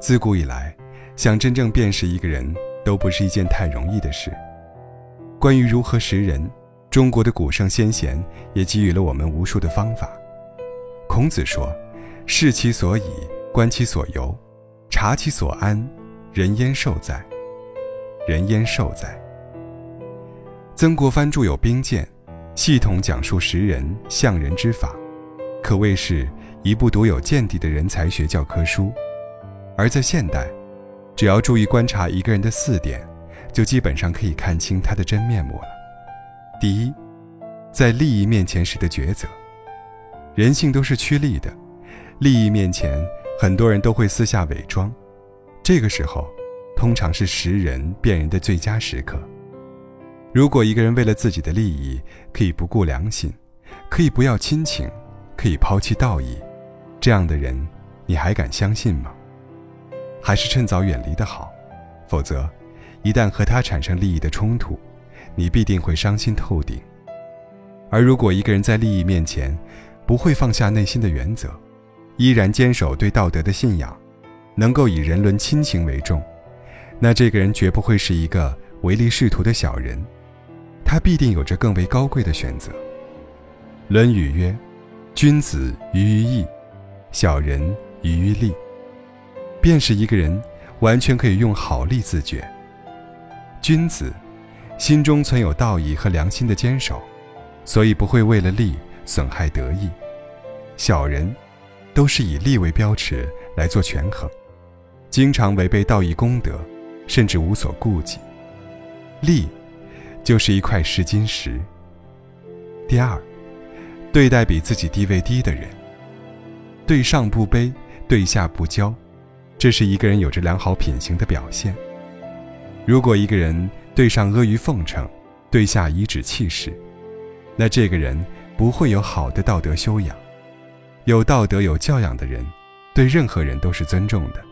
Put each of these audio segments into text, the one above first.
自古以来，想真正辨识一个人都不是一件太容易的事。关于如何识人，中国的古圣先贤也给予了我们无数的方法。孔子说：“视其所以，观其所由，察其所安，人焉受哉？人焉受哉？”曾国藩著有《兵谏》，系统讲述识人、相人之法，可谓是一部独有见地的人才学教科书。而在现代，只要注意观察一个人的四点，就基本上可以看清他的真面目了。第一，在利益面前时的抉择。人性都是趋利的，利益面前，很多人都会私下伪装。这个时候，通常是识人辨人的最佳时刻。如果一个人为了自己的利益，可以不顾良心，可以不要亲情，可以抛弃道义，这样的人，你还敢相信吗？还是趁早远离的好，否则，一旦和他产生利益的冲突，你必定会伤心透顶。而如果一个人在利益面前，不会放下内心的原则，依然坚守对道德的信仰，能够以人伦亲情为重，那这个人绝不会是一个唯利是图的小人。他必定有着更为高贵的选择。《论语》曰：“君子喻于义，小人喻于利。”便是一个人，完全可以用好利自觉。君子，心中存有道义和良心的坚守，所以不会为了利损害德义。小人，都是以利为标尺来做权衡，经常违背道义功德，甚至无所顾忌。利。就是一块试金石。第二，对待比自己地位低的人，对上不卑，对下不骄，这是一个人有着良好品行的表现。如果一个人对上阿谀奉承，对下颐指气使，那这个人不会有好的道德修养。有道德、有教养的人，对任何人都是尊重的，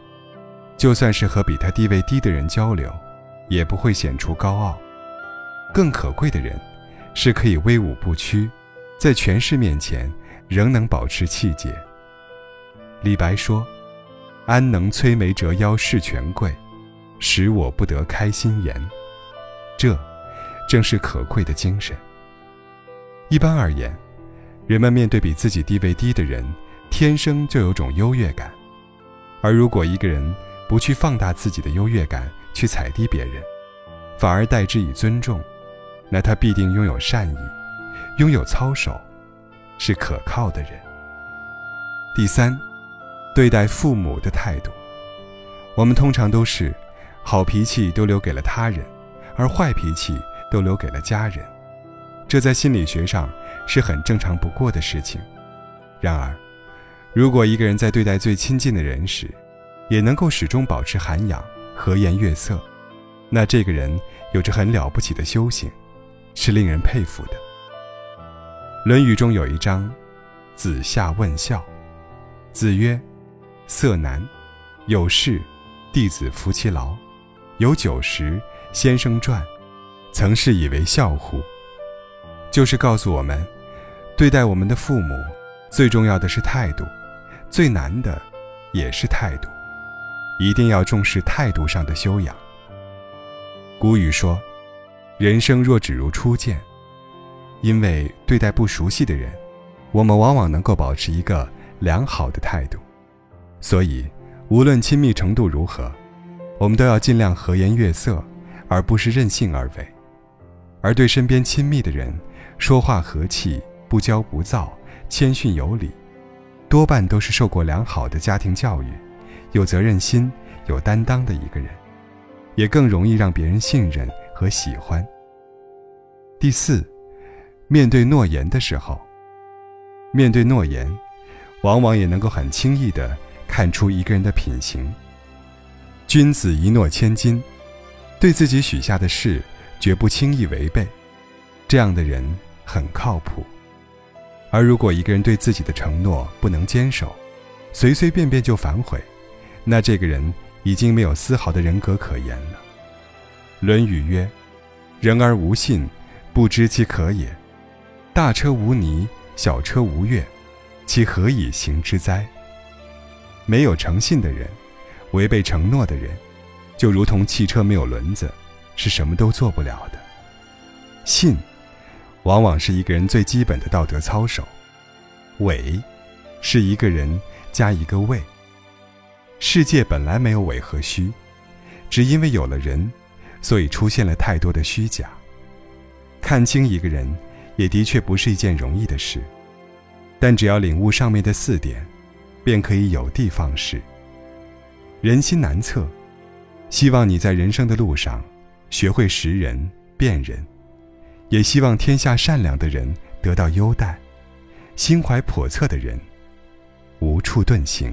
就算是和比他地位低的人交流，也不会显出高傲。更可贵的人，是可以威武不屈，在权势面前仍能保持气节。李白说：“安能摧眉折腰事权贵，使我不得开心颜。”这，正是可贵的精神。一般而言，人们面对比自己地位低的人，天生就有种优越感。而如果一个人不去放大自己的优越感，去踩低别人，反而代之以尊重。那他必定拥有善意，拥有操守，是可靠的人。第三，对待父母的态度，我们通常都是好脾气都留给了他人，而坏脾气都留给了家人，这在心理学上是很正常不过的事情。然而，如果一个人在对待最亲近的人时，也能够始终保持涵养、和颜悦色，那这个人有着很了不起的修行。是令人佩服的。《论语》中有一章，子夏问孝。子曰：“色难，有事，弟子服其劳；有酒食，先生传。曾是以为孝乎？”就是告诉我们，对待我们的父母，最重要的是态度，最难的也是态度，一定要重视态度上的修养。古语说。人生若只如初见，因为对待不熟悉的人，我们往往能够保持一个良好的态度，所以无论亲密程度如何，我们都要尽量和颜悦色，而不是任性而为。而对身边亲密的人，说话和气，不骄不躁，谦逊有礼，多半都是受过良好的家庭教育，有责任心、有担当的一个人，也更容易让别人信任。和喜欢。第四，面对诺言的时候，面对诺言，往往也能够很轻易的看出一个人的品行。君子一诺千金，对自己许下的事绝不轻易违背，这样的人很靠谱。而如果一个人对自己的承诺不能坚守，随随便便就反悔，那这个人已经没有丝毫的人格可言了。《论语》曰：“人而无信，不知其可也。大车无泥，小车无月，其何以行之哉？”没有诚信的人，违背承诺的人，就如同汽车没有轮子，是什么都做不了的。信，往往是一个人最基本的道德操守。伪，是一个人加一个伪。世界本来没有伪和虚，只因为有了人，所以出现了太多的虚假。看清一个人，也的确不是一件容易的事，但只要领悟上面的四点，便可以有的放矢。人心难测，希望你在人生的路上，学会识人辨人，也希望天下善良的人得到优待，心怀叵测的人无处遁形。